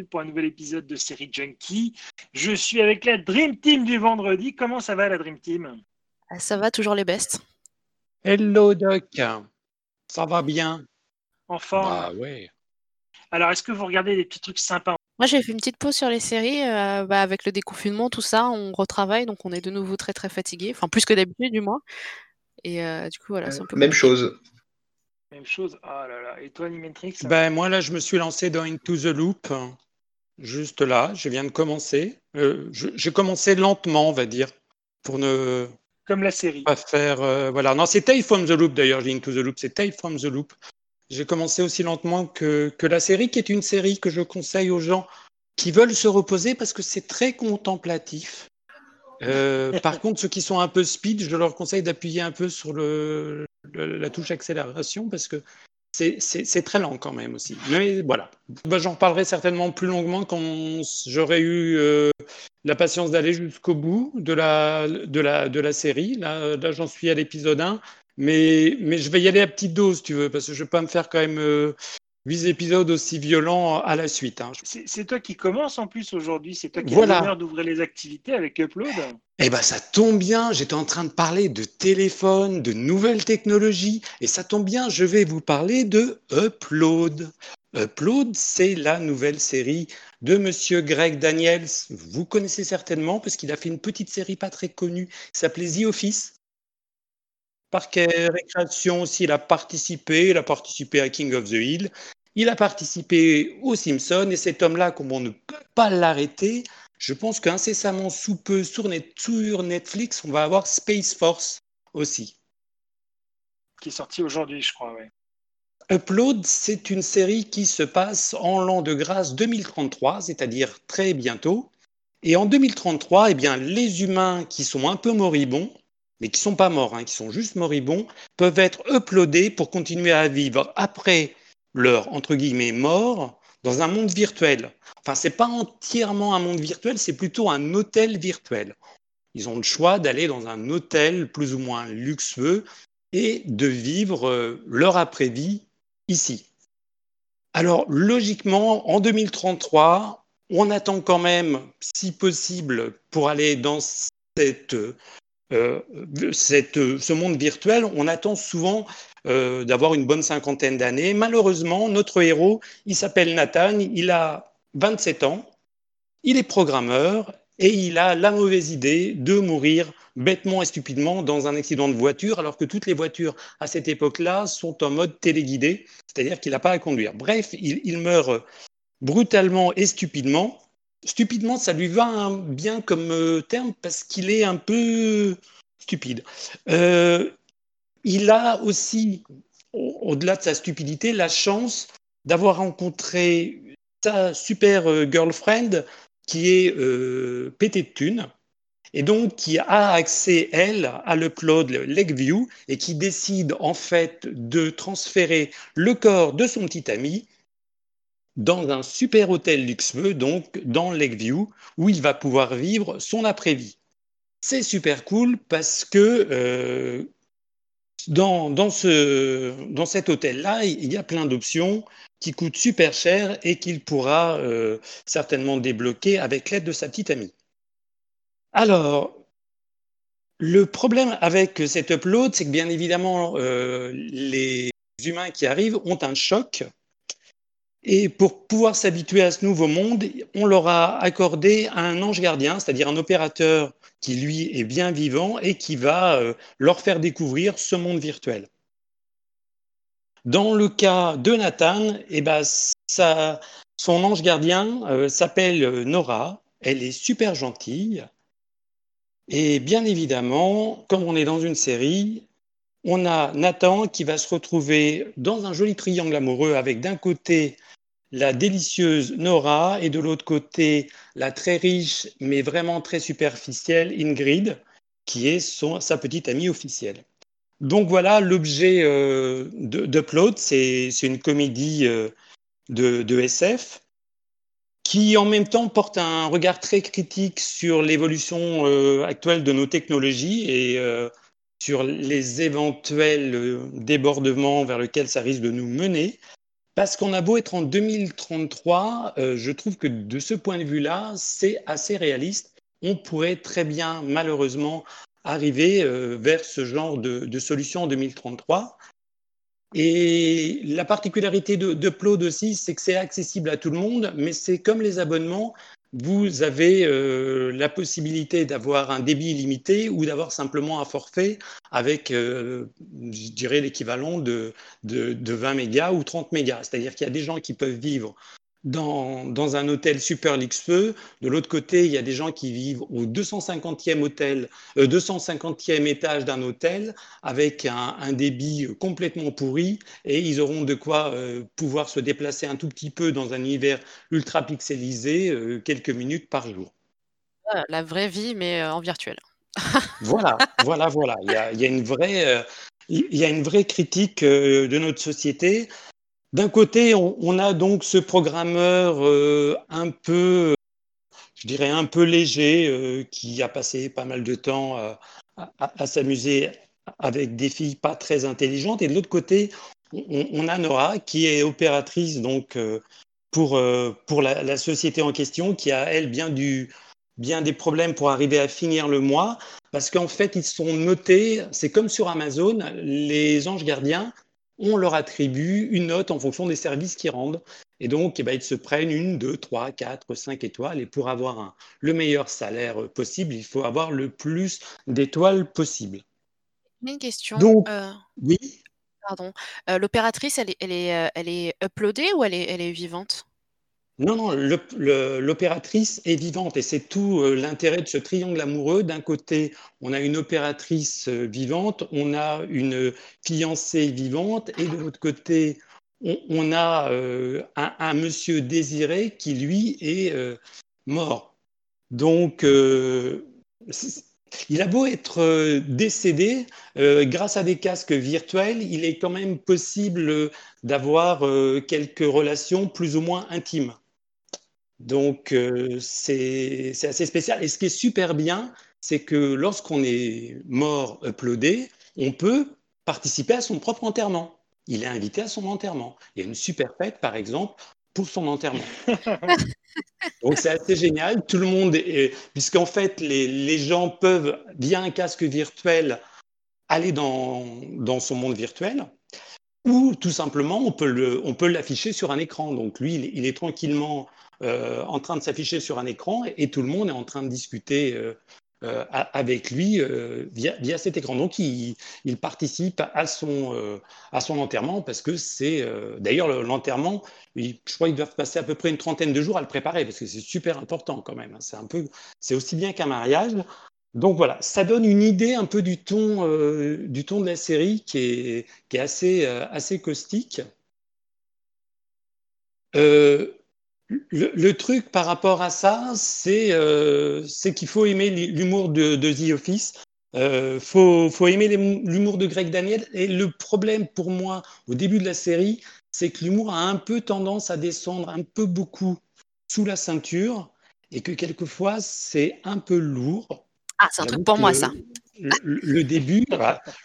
bienvenue pour un nouvel épisode de Série Junkie. Je suis avec la Dream Team du vendredi. Comment ça va la Dream Team? Ah, Ça va, toujours les bestes. Hello Doc, ça va bien? En forme Bah ouais. Alors, est-ce que vous regardez des petits trucs sympas? Moi, j'ai fait une petite pause sur les séries. euh, bah, avec le déconfinement, tout ça, on retravaille, donc on est de nouveau très très fatigué. Enfin, plus que d'habitude, du moins. Et euh, du coup, voilà, c'est un peu Même compliqué. chose. Même chose? Ah là là. Et toi, Animatrix Ben moi là je me suis lancé dans Into the Loop, juste là, je viens de commencer. Euh, J'ai commencé lentement on va dire, pour ne Comme la série. pas faire... euh, voilà, non c'est Tale from the Loop d'ailleurs, Into the Loop, c'est Tale from the Loop. J'ai commencé aussi lentement que, que la série, qui est une série que je conseille aux gens qui veulent se reposer parce que c'est très contemplatif. Euh, par contre, ceux qui sont un peu speed, je leur conseille d'appuyer un peu sur le, le- la touche accélération parce que c'est- très lent quand même aussi. Mais voilà, Bah, j'en parlerai certainement plus longuement quand j'aurai eu euh, la patience d'aller jusqu'au bout de la, de la, de la série. Là, là j'en suis à l'épisode 1. Mais, mais je vais y aller à petite dose, tu veux, parce que je ne vais pas me faire quand même euh, huit épisodes aussi violents à la suite. hein. C'est toi qui commence en plus aujourd'hui. C'est toi qui Voilà. as l'honneur d'ouvrir les activités avec Upload. Eh ben, ça tombe bien, j'étais en train de parler de téléphone, de nouvelles technologies, et ça tombe bien, je vais vous parler de Upload. Upload, c'est la nouvelle série de Monsieur Greg Daniels. Vous connaissez certainement parce qu'il a fait une petite série pas très connue qui s'appelait The Office. Parc et Récréation aussi, il a participé. Il a participé à King of the Hill. Il a participé aux Simpsons. Et cet homme-là, comme on ne peut pas l'arrêter, je pense qu'incessamment sous peu sur, Net- sur Netflix, on va avoir Space Force aussi. qui est sorti aujourd'hui, je crois. Ouais. Upload, c'est une série qui se passe en l'an de grâce 2033, c'est-à-dire très bientôt. Et en 2033, eh bien, les humains qui sont un peu moribonds, mais qui sont pas morts, hein, qui sont juste moribonds, peuvent être uploadés pour continuer à vivre après leur entre guillemets mort dans un monde virtuel. Enfin, c'est pas entièrement un monde virtuel, c'est plutôt un hôtel virtuel. Ils ont le choix d'aller dans un hôtel plus ou moins luxueux et de vivre euh, leur après-vie ici. Alors, logiquement, en 2033, on attend quand même, si possible, pour aller dans cette, euh, cette, ce monde virtuel, on attend souvent euh, d'avoir une bonne cinquantaine d'années. Malheureusement, notre héros, il s'appelle Nathan, il a 27 ans, il est programmeur et il a la mauvaise idée de mourir bêtement et stupidement dans un accident de voiture, alors que toutes les voitures à cette époque-là sont en mode téléguidé, c'est-à-dire qu'il n'a pas à conduire. Bref, il meurt brutalement et stupidement. Stupidement, ça lui va hein, bien comme euh, terme parce qu'il est un peu stupide. Euh, il a aussi, au- au-delà de sa stupidité, la chance d'avoir rencontré sa super euh, girlfriend qui est euh, de thunes et donc qui a accès, elle, à l'upload Lakeview et qui décide en fait de transférer le corps de son petit ami dans un super hôtel luxueux, donc dans Lakeview, où il va pouvoir vivre son après-vie. C'est super cool parce que euh, dans, dans, ce, dans cet hôtel-là, il y a plein d'options qui coûtent super cher et qu'il pourra euh, certainement débloquer avec l'aide de sa petite amie. Alors, le problème avec cet upload, c'est que bien évidemment, euh, les humains qui arrivent ont un choc. Et pour pouvoir s'habituer à ce nouveau monde, on leur a accordé un ange gardien, c'est-à-dire un opérateur qui, lui, est bien vivant et qui va euh, leur faire découvrir ce monde virtuel. Dans le cas de Nathan, eh ben, ça, son ange gardien euh, s'appelle Nora. Elle est super gentille. Et bien évidemment, comme on est dans une série, on a Nathan qui va se retrouver dans un joli triangle amoureux avec d'un côté la délicieuse Nora et de l'autre côté la très riche mais vraiment très superficielle Ingrid, qui est son, sa petite amie officielle. Donc voilà l'objet euh, d'Upload, c'est c'est une comédie euh, de, de SF qui en même temps porte un regard très critique sur l'évolution euh, actuelle de nos technologies et euh, sur les éventuels débordements vers lesquels ça risque de nous mener. Parce qu'on a beau être en 2033, euh, je trouve que de ce point de vue-là, c'est assez réaliste. On pourrait très bien, malheureusement, arriver euh, vers ce genre de, solution en 2033. Et la particularité de, de aussi, c'est que c'est accessible à tout le monde, mais c'est comme les abonnements, vous avez euh, la possibilité d'avoir un débit illimité ou d'avoir simplement un forfait avec, euh, je dirais, l'équivalent de, de, de, 20 mégas ou 30 mégas. C'est-à-dire qu'il y a des gens qui peuvent vivre dans, dans, un hôtel super luxueux. De l'autre côté, il y a des gens qui vivent au 250e, hôtel, euh, 250e étage d'un hôtel avec un, un, débit complètement pourri et ils auront de quoi euh, pouvoir se déplacer un tout petit peu dans un univers ultra pixelisé euh, quelques minutes par jour. La vraie vie, mais euh, en virtuel. voilà, voilà, voilà. Il y a, il y a une vraie. Euh, il y a une vraie critique euh, de notre société d'un côté, on, a donc ce programmeur euh, un peu, je dirais un peu léger, euh, qui a passé pas mal de temps à, s'amuser avec des filles pas très intelligentes. Et de l'autre côté, on, a Nora, qui est opératrice donc euh, pour, pour la, la, société en question, qui a, elle, bien, du, bien des problèmes pour arriver à finir le mois. Parce qu'en fait, ils sont notés, c'est comme sur Amazon, les anges gardiens on leur attribue une note en fonction des services qu'ils rendent. Et donc, eh ben, ils se prennent une, deux, trois, quatre, cinq étoiles. Et pour avoir un, le meilleur salaire possible, il faut avoir le plus d'étoiles possible. Une question. Donc, euh, oui. Pardon. Euh, L'opératrice, elle est, elle, est, euh, elle est uploadée ou elle est, elle est vivante? Non, non, l'opératrice est vivante et c'est tout euh, l'intérêt de ce triangle amoureux. D'un côté, on a une opératrice euh, vivante, on a une fiancée vivante et de l'autre côté, on, a euh, un, monsieur désiré qui, lui, est mort. Donc, il a beau être décédé, grâce à des casques virtuels, il est quand même possible d'avoir quelques relations plus ou moins intimes. Donc, euh, c'est assez spécial. Et ce qui est super bien, c'est que lorsqu'on est mort uploadé, on peut participer à son propre enterrement. Il est invité à son enterrement. Il y a une super fête, par exemple, pour son enterrement. Donc, c'est assez génial. Tout le monde, est... puisqu'en fait, les, les, gens peuvent, via un casque virtuel, aller dans, dans son monde virtuel. Ou tout simplement, on peut l'afficher sur un écran. Donc lui, il, il est tranquillement euh, en train de s'afficher sur un écran et, tout le monde est en train de discuter euh, euh, avec lui via, via, cet écran. Donc il, il participe à son, à son enterrement parce que c'est d'ailleurs l'enterrement, je crois qu'ils doivent passer à peu près une trentaine de jours à le préparer parce que c'est super important quand même. C'est un peu, c'est aussi bien qu'un mariage. Donc voilà, ça donne une idée un peu du ton, du ton de la série qui est, qui est assez, assez caustique. Euh, le, le, truc par rapport à ça, c'est euh, qu'il faut aimer l'humour de, de, The Office. Il euh, faut, faut, aimer l'humour de Greg Daniel. Et le problème pour moi, au début de la série, c'est que l'humour a un peu tendance à descendre un peu beaucoup sous la ceinture et que quelquefois, c'est un peu lourd. Ah, c'est un truc pour moi, ça. Le, le début,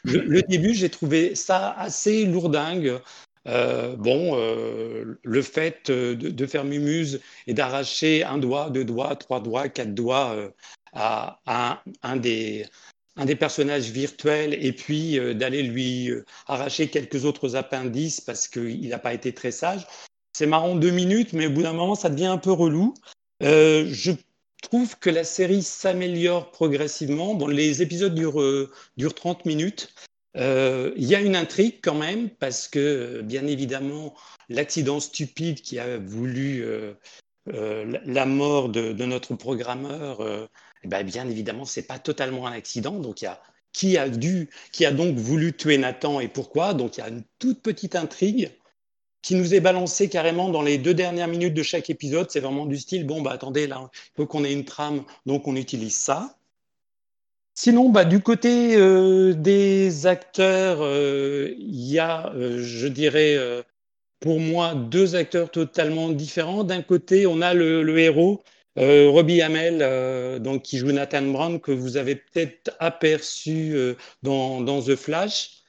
le, le, début, j'ai trouvé ça assez lourdingue. Euh, bon, euh, le fait de, de, faire mumuse et d'arracher un doigt, deux doigts, trois doigts, quatre doigts euh, à, un, des, personnages virtuels et puis euh, d'aller lui euh, arracher quelques autres appendices parce qu'il n'a pas été très sage. C'est marrant deux minutes, mais au bout d'un moment, ça devient un peu relou. Euh, je trouve que la série s'améliore progressivement. Les épisodes durent, durent 30 minutes. Euh, il y a une intrigue quand même, parce que, bien évidemment, l'accident stupide qui a voulu euh, euh, la mort de, notre programmeur, eh ben, bien évidemment, ce n'est pas totalement un accident. Donc, il y a qui a, dû, qui a donc voulu tuer Nathan et pourquoi? Donc, il y a une toute petite intrigue qui nous est balancée carrément dans les deux dernières minutes de chaque épisode. C'est vraiment du style, bon, bah attendez, là, il faut qu'on ait une trame, donc on utilise ça. Sinon, bah, du côté euh, des acteurs, euh, il y a, euh, je dirais, pour moi, deux acteurs totalement différents. D'un côté, on a le, héros, Robbie Hamel, donc, qui joue Nathan Brown, que vous avez peut-être aperçu dans, The Flash,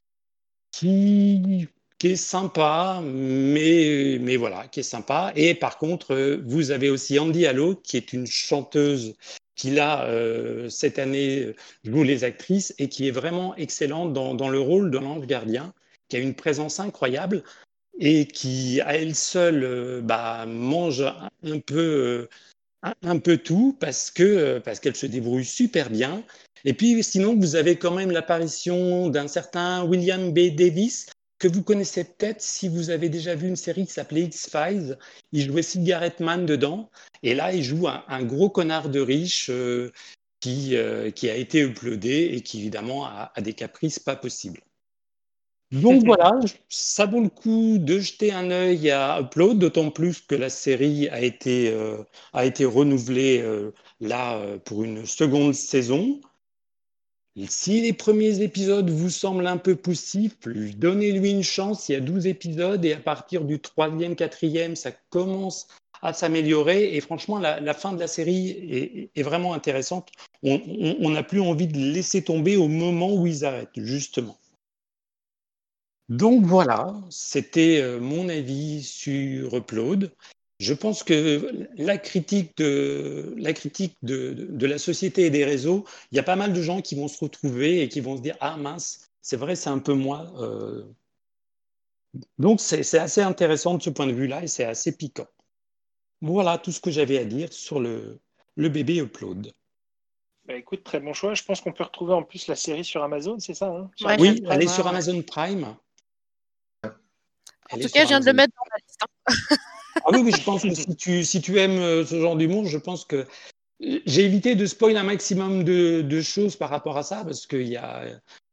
qui, est sympa, mais, mais voilà, qui est sympa. Et par contre, vous avez aussi Andy Allo, qui est une chanteuse qui là, euh, cette année, joue les actrices et qui est vraiment excellente dans, le rôle de l'ange gardien, qui a une présence incroyable et qui, à elle seule, euh, bah, mange un peu, un, un peu tout parce parce qu'elle se débrouille super bien. Et puis, sinon, vous avez quand même l'apparition d'un certain William B. Davis, que vous connaissez peut-être si vous avez déjà vu une série qui s'appelait X-Files. Il jouait Cigarette Man dedans. Et là, il joue un, gros connard de riche euh, qui, euh, qui a été uploadé et qui, évidemment, a, des caprices pas possibles. Donc voilà, ça vaut le coup de jeter un œil à Upload, d'autant plus que la série a été, euh, a été renouvelée là pour une seconde saison. Si les premiers épisodes vous semblent un peu poussifs, donnez-lui une chance. Il y a 12 épisodes et à partir du troisième, quatrième, ça commence à s'améliorer. Et franchement, la, fin de la série est, vraiment intéressante. On n'a plus envie de laisser tomber au moment où ils arrêtent, justement. Donc voilà, c'était euh, mon avis sur Upload. Je pense que la critique de la, critique de, la société et des réseaux, il y a pas mal de gens qui vont se retrouver et qui vont se dire Ah mince, c'est vrai, c'est un peu moi. Euh. Donc c'est assez intéressant de ce point de vue-là et c'est assez piquant. Voilà tout ce que j'avais à dire sur le, le bébé Upload. Bah écoute, très bon choix. Je pense qu'on peut retrouver en plus la série sur Amazon, c'est ça hein? Oui, elle est sur Amazon Prime. en tout cas, je viens de le mettre dans la liste. Hein. Ah oui, je pense que si tu, si tu aimes euh, ce genre d'humour, je pense que j'ai évité de spoiler un maximum de, choses par rapport à ça, parce qu'il y a,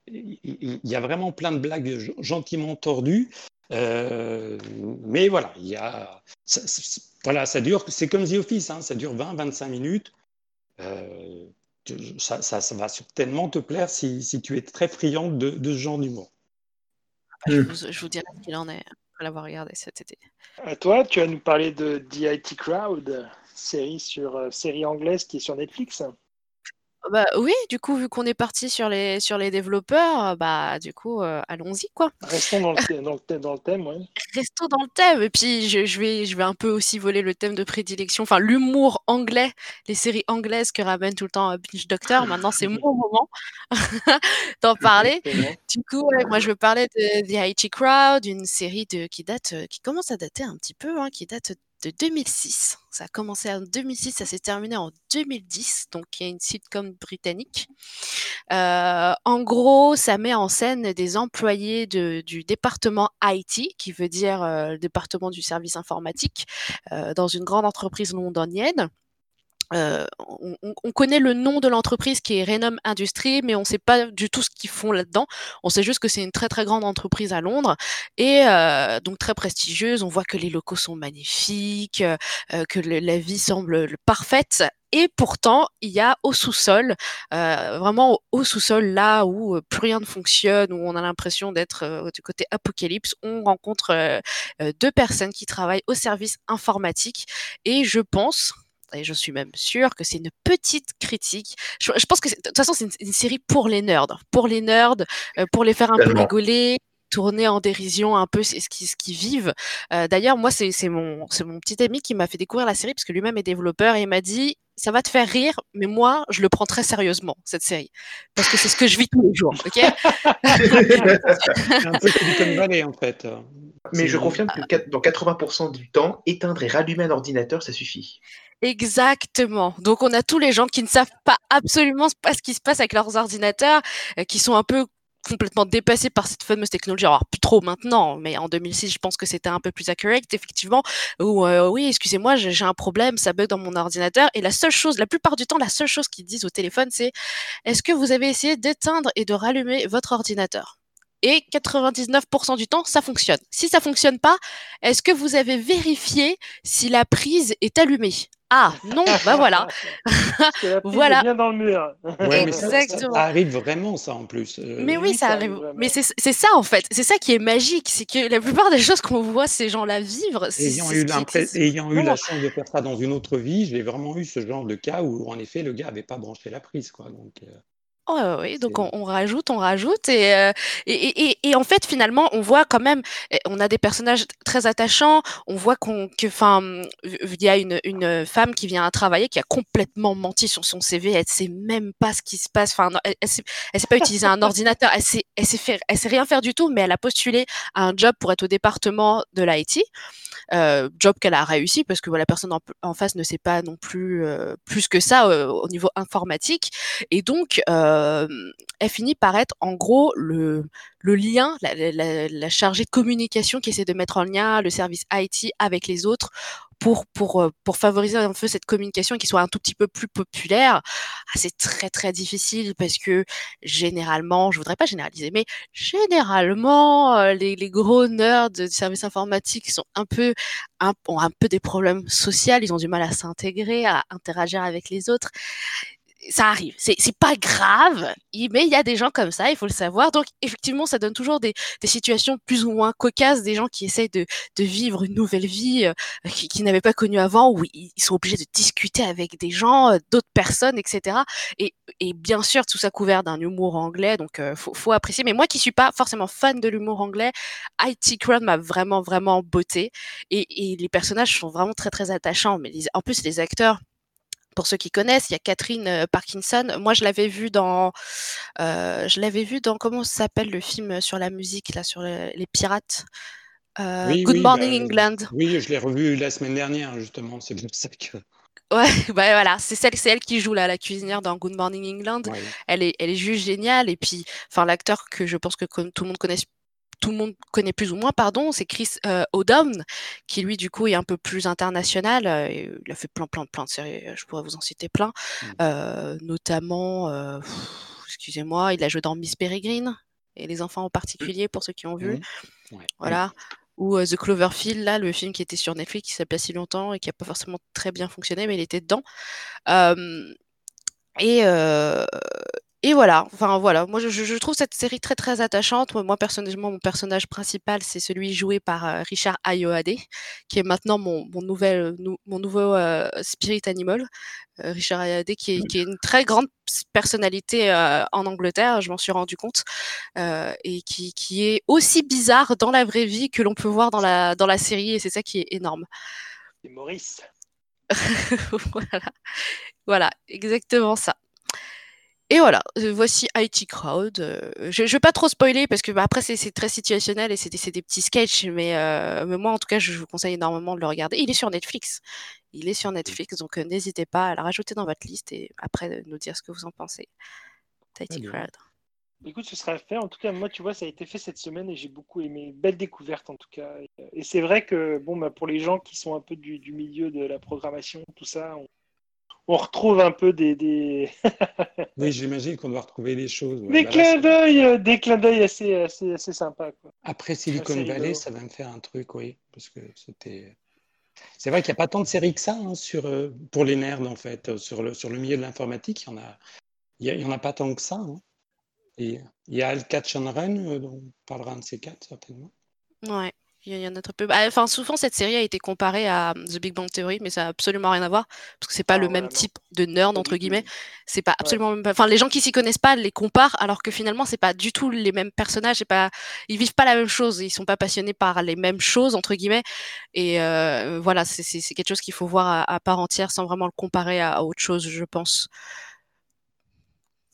il y a vraiment plein de blagues gentiment tordues. Euh, mais voilà, il y a, ça, voilà, ça dure, c'est comme The Office, hein, ça dure 20-25 minutes. Euh, ça, ça, va certainement te plaire si, si tu es très friande de, de ce genre d'humour. Je, vous, je vous dirai ce qu'il en est après l'avoir regardé cet été. À toi, tu vas nous parler de The IT Crowd, série, sur, euh, série anglaise qui est sur Netflix. Bah, oui, du coup, vu qu'on est parti sur les, sur les développeurs, bah, du coup, euh, allons-y, quoi. Restons dans le, dans le, dans le thème, ouais. Restons dans le thème. Et puis, je, je, vais, je vais un peu aussi voler le thème de prédilection, enfin, l'humour anglais, les séries anglaises que ramène tout le temps Binge Doctor. Maintenant, c'est mon moment d'en parler. Du coup, moi, je veux parler de The IT Crowd, une série de, qui date, qui commence à dater un petit peu, hein, qui date de 2006. Ça a commencé en 2006, ça s'est terminé en 2010, donc il y a une sitcom britannique. Euh, en gros, ça met en scène des employés du département IT, qui veut dire euh, le département du service informatique, euh, dans une grande entreprise londonienne. Euh, on, connaît le nom de l'entreprise qui est Renom Industries, mais on ne sait pas du tout ce qu'ils font là-dedans. On sait juste que c'est une très très grande entreprise à Londres et euh, donc très prestigieuse. On voit que les locaux sont magnifiques, euh, que la vie semble parfaite. Et pourtant, il y a au sous-sol, vraiment au sous-sol, là où plus rien ne fonctionne, où on a l'impression d'être du côté apocalypse, on rencontre deux personnes qui travaillent au service informatique. Et je pense, et je suis même sûre que c'est une petite critique. Je, pense que de toute façon, c'est une, série pour les nerds, pour les nerds, euh, pour les faire un peu rigoler tourner en dérision un peu ce qu'ils ce qui vivent. Euh, d'ailleurs, moi, c'est mon, mon petit ami qui m'a fait découvrir la série parce que lui-même est développeur et il m'a dit ça va te faire rire, mais moi, je le prends très sérieusement, cette série. Parce que c'est ce que je vis tous les jours, ok? Un peu comme Valley, en fait. Mais je confirme que dans 80% du temps, éteindre et rallumer un ordinateur, ça suffit. Exactement. Donc on a tous les gens qui ne savent pas absolument pas ce qui se passe avec leurs ordinateurs, euh, qui sont un peu complètement dépassés par cette fameuse technologie. Alors plus trop maintenant, mais en 2006, je pense que c'était un peu plus accurate, effectivement. Où euh, oui, excusez-moi, j'ai un problème, ça bug dans mon ordinateur. Et la seule chose, la plupart du temps, la seule chose qu'ils disent au téléphone, c'est est-ce que vous avez essayé d'éteindre et de rallumer votre ordinateur? Et 99% du temps, ça fonctionne. Si ça fonctionne pas, est-ce que vous avez vérifié si la prise est allumée? Ah non, bah voilà. voilà. bien dans le mur. Exactement. Ça, arrive vraiment ça en plus. Euh, mais oui, ça, arrive. Mais c'est ça en fait. C'est ça qui est magique, c'est que la plupart des choses qu'on voit ces gens-là vivre, ayant eu, ayant eu la chance de faire ça dans une autre vie, j'ai vraiment eu ce genre de cas où en effet le gars avait pas branché la prise quoi. Donc. Euh. Oh, oui, donc on, on, rajoute, on rajoute, et, euh, et, et, et, en fait, finalement, on voit quand même, eh, on a des personnages très attachants, on voit qu'on, que, enfin, il y a une, une femme qui vient à travailler, qui a complètement menti sur son CV, elle sait même pas ce qui se passe, enfin, elle, elle, sait, elle sait pas utiliser un ordinateur, elle sait, elle sait faire, elle sait rien faire du tout, mais elle a postulé à un job pour être au département de l'IT, euh, job qu'elle a réussi parce que voilà, la personne en, en, face ne sait pas non plus euh, plus que ça au niveau informatique, et donc euh, euh, elle finit par être en gros le, lien, la, chargée de communication qui essaie de mettre en lien le service IT avec les autres euh, pour favoriser un peu cette communication qui soit un tout petit peu plus populaire. Ah, c'est très très difficile parce que généralement, je voudrais pas généraliser, mais généralement, euh, les, gros nerds de services informatiques sont un peu, ont un peu des problèmes sociaux, ils ont du mal à s'intégrer, à interagir avec les autres ça arrive. C'est, pas grave, mais il y a des gens comme ça, il faut le savoir. Donc, effectivement, ça donne toujours des, des situations plus ou moins cocasses, des gens qui essayent de, de vivre une nouvelle vie euh, qui, qui n'avaient pas connue avant, où ils sont obligés de discuter avec des gens, euh, d'autres personnes, etc. Et, et, bien sûr, tout ça couvert d'un humour anglais, donc euh, faut, faut apprécier. Mais moi qui suis pas forcément fan de l'humour anglais, IT Crowd m'a vraiment, vraiment beauté. Et, et les personnages sont vraiment très, très attachants. Mais les, en plus, les acteurs pour ceux qui connaissent, il y a Catherine euh, Parkinson. Moi, je l'avais vu dans, euh, je l'avais vu dans comment s'appelle le film sur la musique là, sur le, les pirates? Euh, oui, Good oui, Morning bah, England. Oui, je l'ai revu la semaine dernière justement. C'est pour ça que. Ouais, bah voilà, c'est celle, c'est elle qui joue là, la cuisinière dans Good Morning England. Ouais. Elle est, elle est juste géniale. Et puis, enfin, l'acteur que je pense que tout le monde connaît tout le monde connaît plus ou moins, pardon, c'est Chris euh, O'Dowd, qui lui, du coup, est un peu plus international. Euh, il a fait plein, plein, plein de séries, je pourrais vous en citer plein. Mmh. Euh, notamment, euh, excusez-moi, il a joué dans Miss Peregrine, et les enfants en particulier, pour ceux qui ont vu. Mmh. Ouais. Voilà. Ou The Cloverfield, là, le film qui était sur Netflix, qui s'appelait si longtemps et qui n'a pas forcément très bien fonctionné, mais il était dedans. et, et voilà, enfin voilà, moi je, je, trouve cette série très très attachante. Moi personnellement, mon personnage principal, c'est celui joué par euh, Richard Ayoade, qui est maintenant mon, mon, nouvel, nou, mon nouveau euh, spirit animal. Euh, Richard Ayoade, qui est, qui est, une très grande personnalité euh, en Angleterre, je m'en suis rendu compte, euh, et qui, qui est aussi bizarre dans la vraie vie que l'on peut voir dans la, dans la série, et c'est ça qui est énorme. C'est Maurice. voilà. voilà, exactement ça. Et voilà, euh, voici IT Crowd. Euh, je ne vais pas trop spoiler parce que bah, après c'est très situationnel et c'est des, des, petits sketchs, mais, euh, mais, moi en tout cas je vous conseille énormément de le regarder. Il est sur Netflix. Il est sur Netflix, donc euh, n'hésitez pas à le rajouter dans votre liste et après nous dire ce que vous en pensez. IT Crowd. Écoute, ce sera fait. En tout cas, moi, tu vois, ça a été fait cette semaine et j'ai beaucoup aimé. Belle découverte, en tout cas. Et c'est vrai que, bon, bah, pour les gens qui sont un peu du, du milieu de la programmation, tout ça, on, on retrouve un peu des. des... oui, j'imagine qu'on doit retrouver des choses. Ouais. Des, bah, clins d'œil, euh, des clins d'œil assez, assez, assez sympas. Quoi. Après Silicon Valley, ça va me faire un truc, oui. Parce que c'était. C'est vrai qu'il n'y a pas tant de séries que ça hein, sur, euh, pour les nerds, en fait. Sur le, sur le milieu de l'informatique, il n'y en, a, il y en a pas tant que ça. Hein. Et il y a Al Catch and Run, euh, dont on parlera un de ces quatre, certainement. Ouais. Il y en a très peu. Bah, enfin, souvent, cette série a été comparée à The Big Bang Theory, mais ça n'a absolument rien à voir, parce que c'est pas ah, le même type de nerd, entre guillemets. C'est pas absolument ouais. même... Enfin, les gens qui s'y connaissent pas les comparent, alors que finalement, c'est pas du tout les mêmes personnages, c'est pas... ils vivent pas la même chose, ils sont pas passionnés par les mêmes choses, entre guillemets. Et euh, voilà, c'est quelque chose qu'il faut voir à, à, part entière, sans vraiment le comparer à, à autre chose, je pense.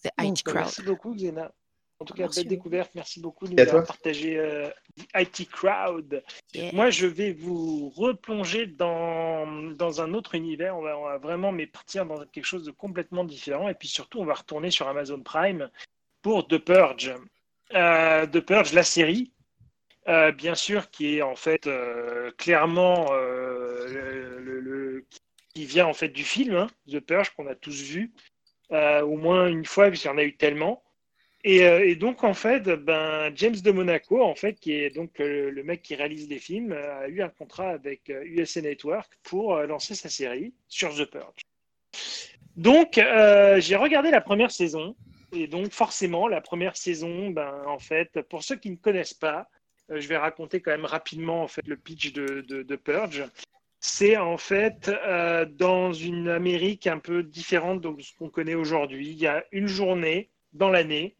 The IT Crowd. Merci beaucoup, Xena. En tout cas, Merci. belle découverte. Merci beaucoup de nous avoir partagé euh, IT Crowd. Yeah. Moi, je vais vous replonger dans, dans un autre univers. On va, on va, vraiment mais partir dans quelque chose de complètement différent. Et puis surtout, on va retourner sur Amazon Prime pour The Purge. Euh, The Purge, la série, euh, bien sûr, qui est en fait euh, clairement euh, le, le, qui vient en fait du film hein, The Purge qu'on a tous vu euh, au moins une fois, puisqu'il y en a eu tellement. Et, euh, et, donc, en fait, ben, James de Monaco, en fait, qui est donc le, le mec qui réalise les films, a eu un contrat avec USA euh, Network pour euh, lancer sa série sur The Purge. Donc, euh, j'ai regardé la première saison. Et donc, forcément, la première saison, ben, en fait, pour ceux qui ne connaissent pas, je vais raconter quand même rapidement en fait, le pitch de, de, de Purge. C'est en fait euh, dans une Amérique un peu différente de ce qu'on connaît aujourd'hui. Il y a une journée dans l'année,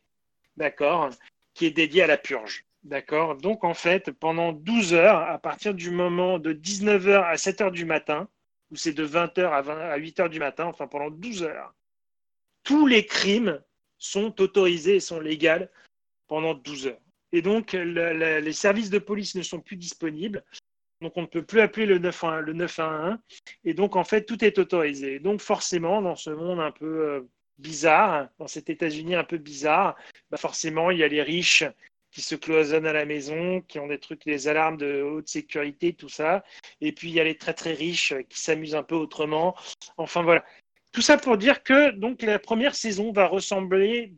d'accord, qui est dédié à la purge. D'accord Donc, en fait, pendant 12 heures, à partir du moment de 19h à 7h du matin, ou c'est de 20h à, 8h du matin, enfin pendant 12 heures, tous les crimes sont autorisés et sont légaux pendant 12 heures. Et donc, les services de police ne sont plus disponibles. Donc, on ne peut plus appeler le 911, le 911. Et donc, en fait, tout est autorisé. Donc, forcément, dans ce monde un peu euh, bizarre, dans cet États-Unis un peu bizarre, bah forcément, il y a les riches qui se cloisonnent à la maison, qui ont des trucs, des alarmes de haute sécurité, tout ça. Et puis il y a les très très riches qui s'amusent un peu autrement. Enfin voilà. Tout ça pour dire que donc la première saison va ressembler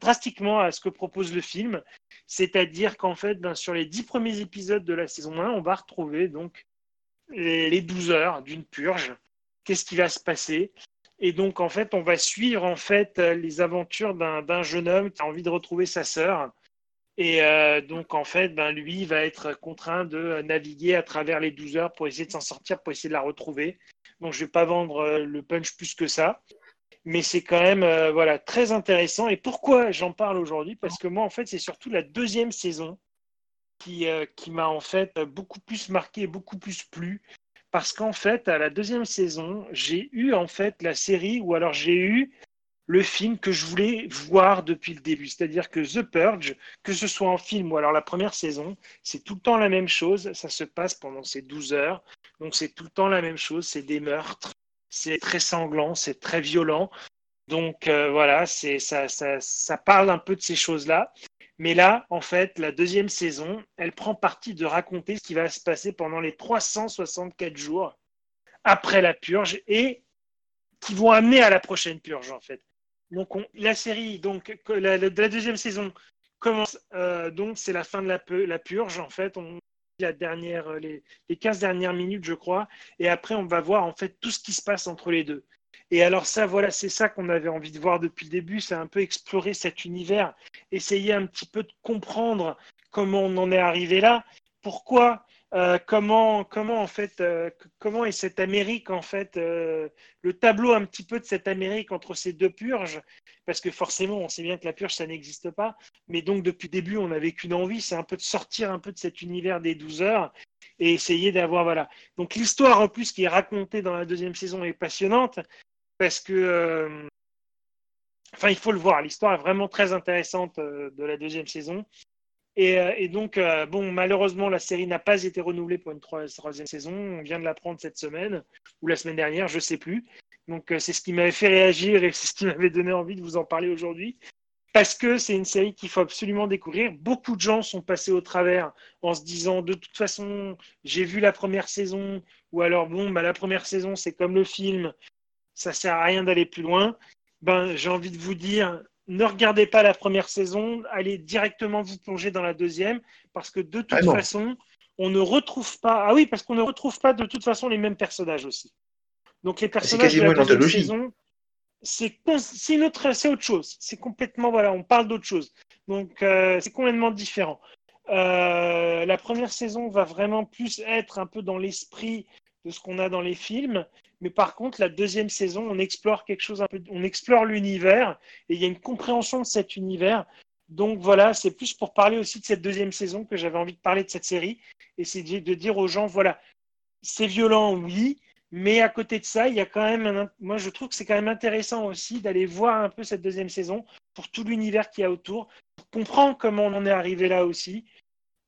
drastiquement à ce que propose le film, c'est-à-dire qu'en fait, ben, sur les dix premiers épisodes de la saison 1, on va retrouver donc les 12 heures d'une purge. Qu'est-ce qui va se passer? Et donc en fait, on va suivre en fait les aventures d'un jeune homme qui a envie de retrouver sa sœur et euh, donc, en fait, ben, lui va être contraint de naviguer à travers les 12 heures pour essayer de s'en sortir, pour essayer de la retrouver. Donc, je ne vais pas vendre euh, le punch plus que ça. Mais c'est quand même euh, voilà, très intéressant. Et pourquoi j'en parle aujourd'hui? Parce que moi, en fait, c'est surtout la deuxième saison qui, qui m'a en fait beaucoup plus marqué, beaucoup plus plu. Parce qu'en fait, à la deuxième saison, j'ai eu en fait la série, ou alors j'ai eu le film que je voulais voir depuis le début. C'est-à-dire que The Purge, que ce soit en film ou alors la première saison, c'est tout le temps la même chose. Ça se passe pendant ces 12 heures. Donc c'est tout le temps la même chose. C'est des meurtres. C'est très sanglant. C'est très violent. Donc euh, voilà, ça, ça, ça parle un peu de ces choses-là. Mais là, en fait, la deuxième saison, elle prend parti de raconter ce qui va se passer pendant les 364 jours après la purge et qui vont amener à la prochaine purge, en fait. Donc la série, donc la, deuxième saison commence, euh, donc c'est la fin de la, la, purge en fait. On la dernière, euh, les, les 15 dernières minutes, je crois, et après on va voir en fait tout ce qui se passe entre les deux. Et alors ça, voilà, c'est ça qu'on avait envie de voir depuis le début, c'est un peu explorer cet univers, essayer un petit peu de comprendre comment on en est arrivé là, pourquoi euh, comment, comment en fait, euh, comment est cette Amérique en fait, euh, le tableau un petit peu de cette Amérique entre ces deux purges, parce que forcément, on sait bien que la purge ça n'existe pas, mais donc depuis le début, on n'avait qu'une envie, c'est un peu de sortir un peu de cet univers des 12 heures et essayer d'avoir voilà. Donc l'histoire en plus qui est racontée dans la deuxième saison est passionnante parce que, enfin, il faut le voir, l'histoire est vraiment très intéressante de la deuxième saison. Euh, et, donc, euh, bon, malheureusement, la série n'a pas été renouvelée pour une troisième saison. On vient de l'apprendre cette semaine ou la semaine dernière, je ne sais plus. Donc, euh, c'est ce qui m'avait fait réagir et c'est ce qui m'avait donné envie de vous en parler aujourd'hui. Parce que c'est une série qu'il faut absolument découvrir. Beaucoup de gens sont passés au travers en se disant de toute façon, j'ai vu la première saison, ou alors bon, bah, la première saison, c'est comme le film, ça sert à rien d'aller plus loin. Ben, j'ai envie de vous dire, ne regardez pas la première saison, allez directement vous plonger dans la deuxième, parce que de toute ah façon, on ne retrouve pas. Ah oui, parce qu'on ne retrouve pas de toute façon les mêmes personnages aussi. Donc les personnages de la deuxième saison, c'est c'est autre chose. C'est complètement voilà, on parle d'autre chose. Donc euh, c'est complètement différent. Euh, la première saison va vraiment plus être un peu dans l'esprit de ce qu'on a dans les films. Mais par contre, la deuxième saison, on explore quelque chose un peu, on explore l'univers et il y a une compréhension de cet univers. Donc voilà, c'est plus pour parler aussi de cette deuxième saison que j'avais envie de parler de cette série et c'est de dire aux gens, voilà, c'est violent, oui, mais à côté de ça, il y a quand même, moi je trouve que c'est quand même intéressant aussi d'aller voir un peu cette deuxième saison pour tout l'univers qu'il y a autour, pour comprendre comment on en est arrivé là aussi.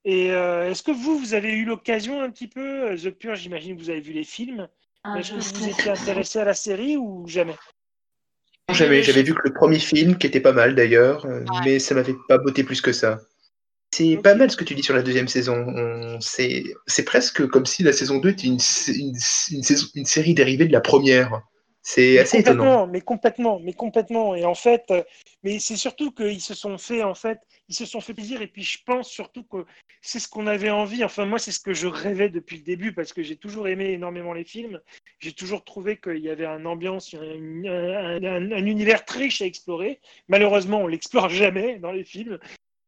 Et euh, est-ce que vous, vous avez eu l'occasion un petit peu, euh, The Pure, j'imagine que vous avez vu les films, ah, est-ce que vous étiez intéressé à la série ou jamais? J'avais vu que le premier film, qui était pas mal d'ailleurs, euh, mais ça m'avait pas botté plus que ça. C'est pas mal ce que tu dis sur la deuxième saison. C'est presque comme si la saison 2 était une, une série dérivée de la première. C'est assez étonnant. Mais complètement, mais complètement. Et en fait, euh, mais c'est surtout qu'ils se sont fait, en fait, ils se sont fait plaisir. Et puis je pense surtout que c'est ce qu'on avait envie. Enfin, moi, c'est ce que je rêvais depuis le début parce que j'ai toujours aimé énormément les films. J'ai toujours trouvé qu'il y avait une ambiance, un, univers très riche à explorer. Malheureusement, on l'explore jamais dans les films,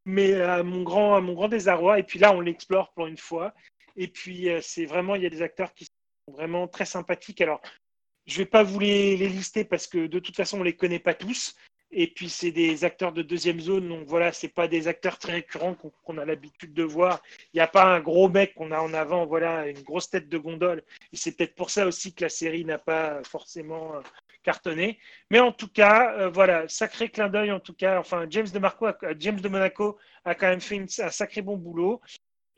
mais à mon grand, à mon grand désarroi. Et puis là, on l'explore pour une fois. Et puis, euh, c'est vraiment, il y a des acteurs qui sont vraiment très sympathiques. Alors, je ne vais pas vous les, lister parce que de toute façon, on ne les connaît pas tous. Et puis, c'est des acteurs de deuxième zone. Donc, voilà, c'est pas des acteurs très récurrents qu'on a l'habitude de voir. Il n'y a pas un gros mec qu'on a en avant, voilà, une grosse tête de gondole. Et c'est peut-être pour ça aussi que la série n'a pas forcément euh, cartonné. Mais en tout cas, euh, voilà, sacré clin d'œil en tout cas. Enfin, James de, Marco James de Monaco a quand même fait un sacré bon boulot.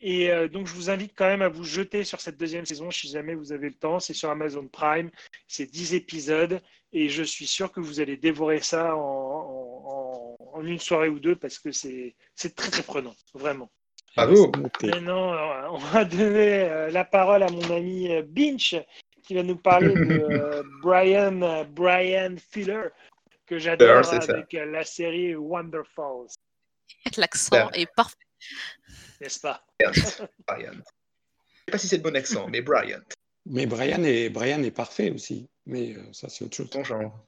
Et euh, donc, je vous invite quand même à vous jeter sur cette deuxième saison si jamais vous avez le temps. C'est sur Amazon Prime. C'est 10 épisodes. Et je suis sûr que vous allez dévorer ça en, une soirée ou deux parce que c'est très, très prenant. Vraiment. Bravo. Maintenant, on va donner euh, la parole à mon ami euh, Binch qui va nous parler de Brian, Brian Fuller que j'adore avec la série Wonderfalls. L'accent est parfait n'est-ce pas? Brian. Je ne sais pas si c'est le bon accent, mais Brian. Mais Brian est, Brian est parfait aussi. Mais euh, ça, c'est autre chose. Ton genre.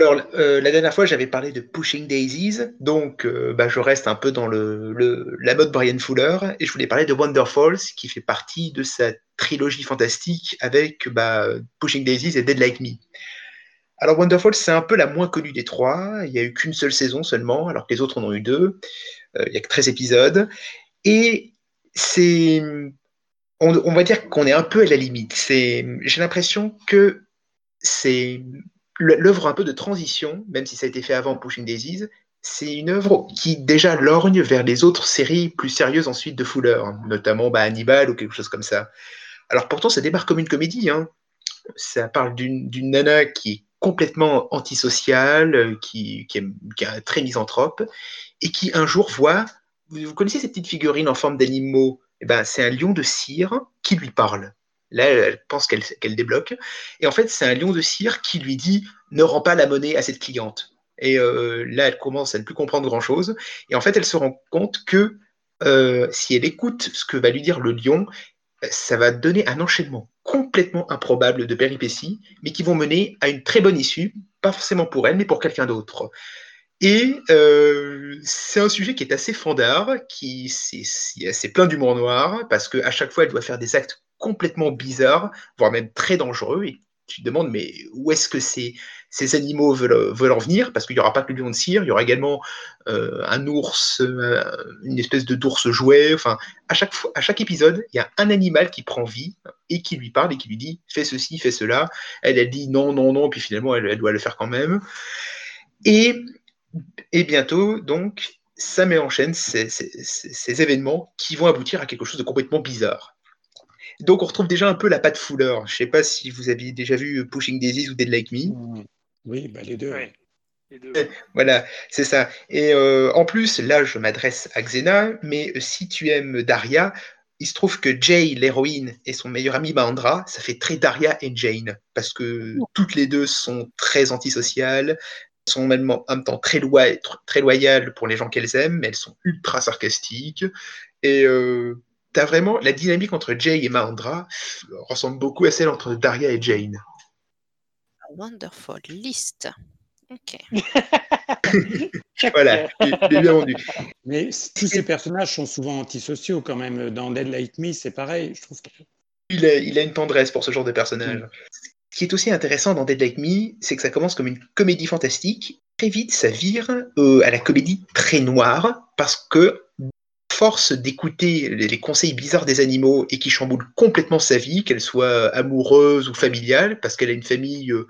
Alors, euh, la dernière fois, j'avais parlé de Pushing Daisies, donc euh, bah, je reste un peu dans le, la mode Brian Fuller, et je voulais parler de Wonderfalls, qui fait partie de sa trilogie fantastique avec bah, Pushing Daisies et Dead Like Me. Alors Wonderfalls, c'est un peu la moins connue des trois, il n'y a eu qu'une seule saison seulement, alors que les autres en ont eu deux. Euh, il n'y a que 13 épisodes. Et c'est. On, va dire qu'on est un peu à la limite. J'ai l'impression que c'est l'œuvre un peu de transition, même si ça a été fait avant Pushing Daisies. C'est une œuvre qui déjà lorgne vers les autres séries plus sérieuses ensuite de Fuller, notamment bah, Hannibal ou quelque chose comme ça. Alors pourtant, ça démarre comme une comédie. Hein. Ça parle d'une nana qui complètement qui, est, qui est très misanthrope, et qui un jour voit, vous, connaissez ces petites figurines en forme d'animaux? Eh ben, C'est un lion de cire qui lui parle. Là, elle pense qu'elle débloque. Et en fait, c'est un lion de cire qui lui dit ne rends pas la monnaie à cette cliente. Et euh, là, elle commence à ne plus comprendre grand-chose. Et en fait, elle se rend compte que euh, si elle écoute ce que va lui dire le lion, ça va donner un enchaînement complètement improbable de péripéties, mais qui vont mener à une très bonne issue, pas forcément pour elle, mais pour quelqu'un d'autre. Et euh, c'est un sujet qui est assez fandard, qui c'est plein d'humour noir, parce qu'à chaque fois, elle doit faire des actes complètement bizarres, voire même très dangereux, et tu te demandes, mais où est-ce que ces, animaux veulent, en venir? Parce qu'il n'y aura pas que le lion de cire, il y aura également euh, un ours, euh, une espèce de d'ours jouet. Enfin, à chaque, fois, à chaque épisode, il y a un animal qui prend vie et qui lui parle et qui lui dit fais ceci, fais cela. Elle, dit non, non, non, puis finalement, elle, elle doit le faire quand même. Et et bientôt, donc, ça met en chaîne ces, événements qui vont aboutir à quelque chose de complètement bizarre. Donc, on retrouve déjà un peu la patte fouleur. Je ne sais pas si vous aviez déjà vu Pushing Daisies ou Dead Like Me. Mmh. Oui, bah, les deux. Voilà, c'est ça. Et euh, en plus, là, je m'adresse à Xena, mais si tu aimes Daria, il se trouve que Jay, l'héroïne, et son meilleur ami Mahandra, ça fait très Daria et Jane, parce que toutes les deux sont très antisociales, sont en même temps très, très loyales pour les gens qu'elles aiment, mais elles sont ultra sarcastiques. Et euh, as vraiment la dynamique entre Jay et Mahandra ressemble beaucoup à celle entre Daria et Jane. Wonderful list. Ok. voilà, bien vendu. Mais tous ces personnages sont souvent antisociaux quand même. Dans Dead Like Me, c'est pareil, je trouve. Il a, il a, une tendresse pour ce genre de personnage. Mm. Ce qui est aussi intéressant dans Dead Like Me, c'est que ça commence comme une comédie fantastique. Très vite, ça vire euh, à la comédie très noire, parce que force d'écouter les conseils bizarres des animaux et qui chamboulent complètement sa vie, qu'elle soit amoureuse ou familiale, parce qu'elle a une famille, euh,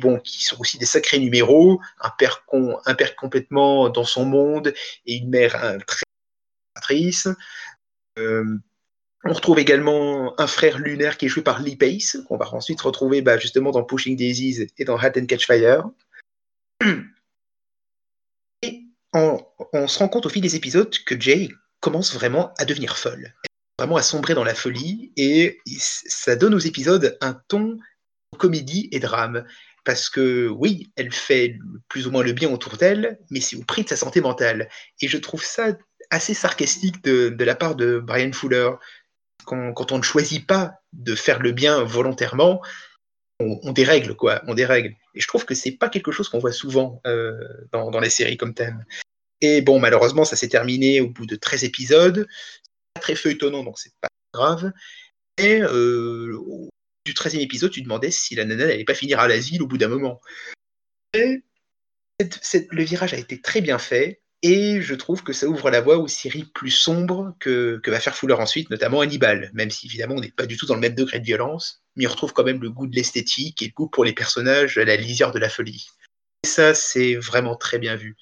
bon, qui sont aussi des sacrés numéros, un père, complètement dans son monde et une mère très actrice. Euh, on retrouve également un frère lunaire qui est joué par Lee Pace, qu'on va ensuite retrouver bah, justement dans Pushing Daisies et dans Hat and Catch Fire. On, se rend compte au fil des épisodes que Jay commence vraiment à devenir folle, vraiment à sombrer dans la folie, et ça donne aux épisodes un ton comédie et drame. Parce que oui, elle fait plus ou moins le bien autour d'elle, mais c'est au prix de sa santé mentale. Et je trouve ça assez sarcastique de, de la part de Brian Fuller quand, on ne choisit pas de faire le bien volontairement, on, dérègle, quoi, on dérègle. Et je trouve que c'est pas quelque chose qu'on voit souvent euh, dans, les séries comme thème. Et bon, malheureusement, ça s'est terminé au bout de 13 épisodes. C'est très feuilletonnant, donc c'est pas grave. Et euh, du 13e épisode, tu demandais si la nana n'allait pas finir à l'asile au bout d'un moment. le virage a été très bien fait. Et je trouve que ça ouvre la voie aux séries plus sombres que, va faire Fuller ensuite, notamment Hannibal, même si évidemment on n'est pas du tout dans le même degré de violence, mais on retrouve quand même le goût de l'esthétique et le goût pour les personnages à la lisière de la folie. Et ça, c'est vraiment très bien vu.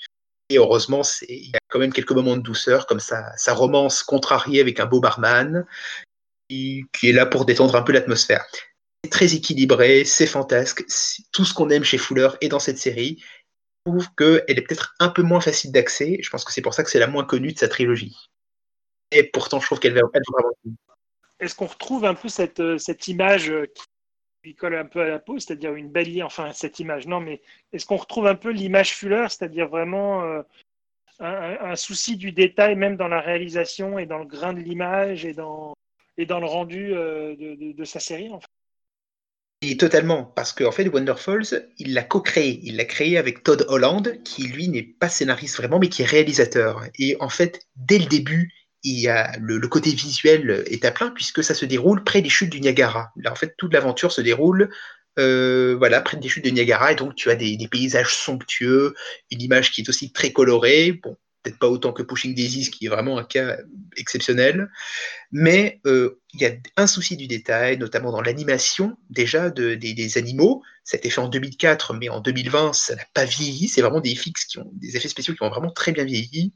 Et heureusement, il y a quand même quelques moments de douceur, comme sa romance contrariée avec un beau barman, qui, qui est là pour détendre un peu l'atmosphère. C'est très équilibré, c'est fantasque, tout ce qu'on aime chez Fuller est dans cette série, qu'elle est peut-être un peu moins facile d'accès. Je pense que c'est pour ça que c'est la moins connue de sa trilogie. Et pourtant, je trouve qu'elle va vraiment. Est-ce qu'on retrouve un peu cette, euh, cette image euh, qui lui colle un peu à la peau, c'est-à-dire une belle enfin cette image, non, mais est-ce qu'on retrouve un peu l'image Fuller, c'est-à-dire vraiment euh, un, souci du détail, même dans la réalisation et dans le grain de l'image et dans, et dans le rendu de, de, sa série en fait? Et totalement, parce qu'en fait, Wonder Falls, il l'a co-créé. Il l'a créé avec Todd Holland, qui lui n'est pas scénariste vraiment, mais qui est réalisateur. Et en fait, dès le début, il y a le, côté visuel est à plein, puisque ça se déroule près des chutes du Niagara. Là, en fait, toute l'aventure se déroule euh, voilà, près des chutes du Niagara, et donc tu as des, des, paysages somptueux, une image qui est aussi très colorée. Bon, peut-être pas autant que Pushing Daisies, qui est vraiment un cas exceptionnel, mais euh, il y a un souci du détail, notamment dans l'animation déjà de, des, animaux. Ça a été fait en 2004, mais en 2020, ça n'a pas vieilli. C'est vraiment des FX qui ont des effets spéciaux qui ont vraiment très bien vieilli.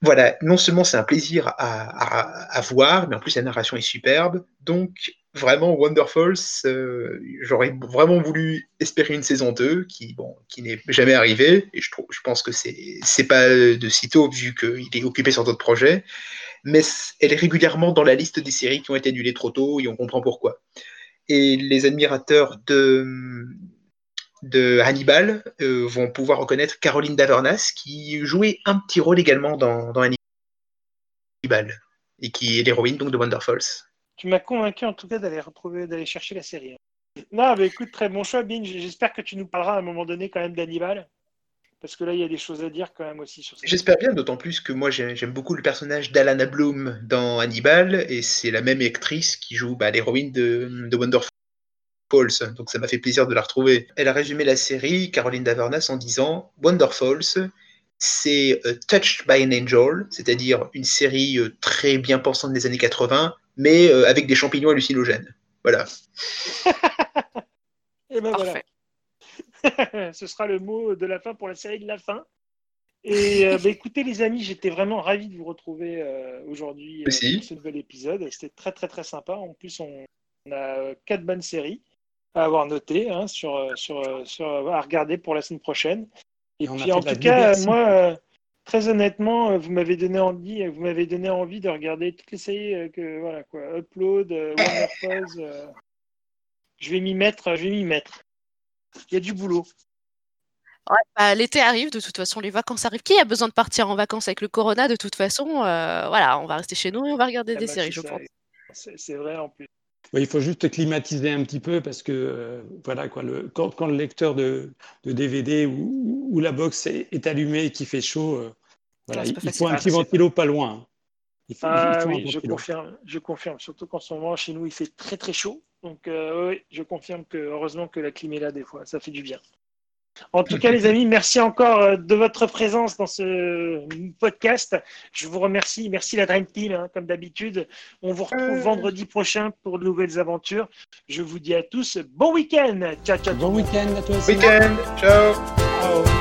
Voilà, non seulement c'est un plaisir à, voir, mais en plus la narration est superbe. Donc vraiment Wonderfalls, euh, j'aurais vraiment voulu espérer une saison 2 qui, bon, qui n'est jamais arrivée. Et je, trouve, je pense que c'est pas de sitôt vu qu'il est occupé sur d'autres projets. Mais elle est régulièrement dans la liste des séries qui ont été annulées trop tôt et on comprend pourquoi. Et les admirateurs de, de Hannibal euh, vont pouvoir reconnaître Caroline Davernas qui jouait un petit rôle également dans, dans Hannibal et qui est l'héroïne donc de Wonderfalls tu m'as convaincu en tout cas d'aller retrouver, d'aller chercher la série. Non, mais écoute, très bon choix, Bin. J'espère que tu nous parleras à un moment donné quand même d'Hannibal. Parce que là, il y a des choses à dire quand même aussi sur J'espère bien, d'autant plus que moi, j'aime beaucoup le personnage d'Alana Bloom dans Hannibal, et c'est la même actrice qui joue bah, l'héroïne de, de Wonder Falls, donc ça m'a fait plaisir de la retrouver. Elle a résumé la série, Caroline Davernas, en disant Wonder Falls, c'est euh, Touched by an Angel, c'est-à-dire une série euh, très bien pensante des années 80, mais euh, avec des champignons hallucinogènes. Voilà. Et ben voilà. Ce sera le mot de la fin pour la série de la fin. Et euh, bah, écoutez les amis, j'étais vraiment ravi de vous retrouver euh, aujourd'hui pour ce nouvel épisode. C'était très très très sympa. En plus, on, a quatre bonnes séries à avoir notées hein, sur, sur, sur, à regarder pour la semaine prochaine. Et, puis en tout cas, moi, très honnêtement, euh, vous m'avez donné envie, euh, vous m'avez donné envie de regarder toutes les séries euh, que voilà quoi, Upload, Wonderfalls. je vais m'y mettre, je vais m'y mettre. Il y a du boulot. Bah, l'été arrive, de toute façon, les vacances arrivent. Qui a besoin de partir en vacances avec le corona De toute façon, voilà, on va rester chez nous et on va regarder ah des bah, séries, je pense. C'est vrai en plus. Il faut juste climatiser un petit peu parce que voilà quoi, le, quand, le lecteur de, DVD ou, la box est, est allumé et qu'il fait chaud, il faut un petit ventilo pas loin. ah, oui, je confirme, je confirme. Surtout qu'en ce moment, chez nous, il fait très très chaud. Donc, euh, oui, je confirme que heureusement que la clim est là des fois. Ça fait du bien. En tout cas, les amis, merci encore euh, de votre présence dans ce podcast. Je vous remercie. Merci la Dream Team, hein, comme d'habitude. On vous retrouve euh. vendredi prochain pour de nouvelles aventures. Je vous dis à tous bon week-end. Ciao, ciao. Bon week-end à tous. Week-end. Ciao.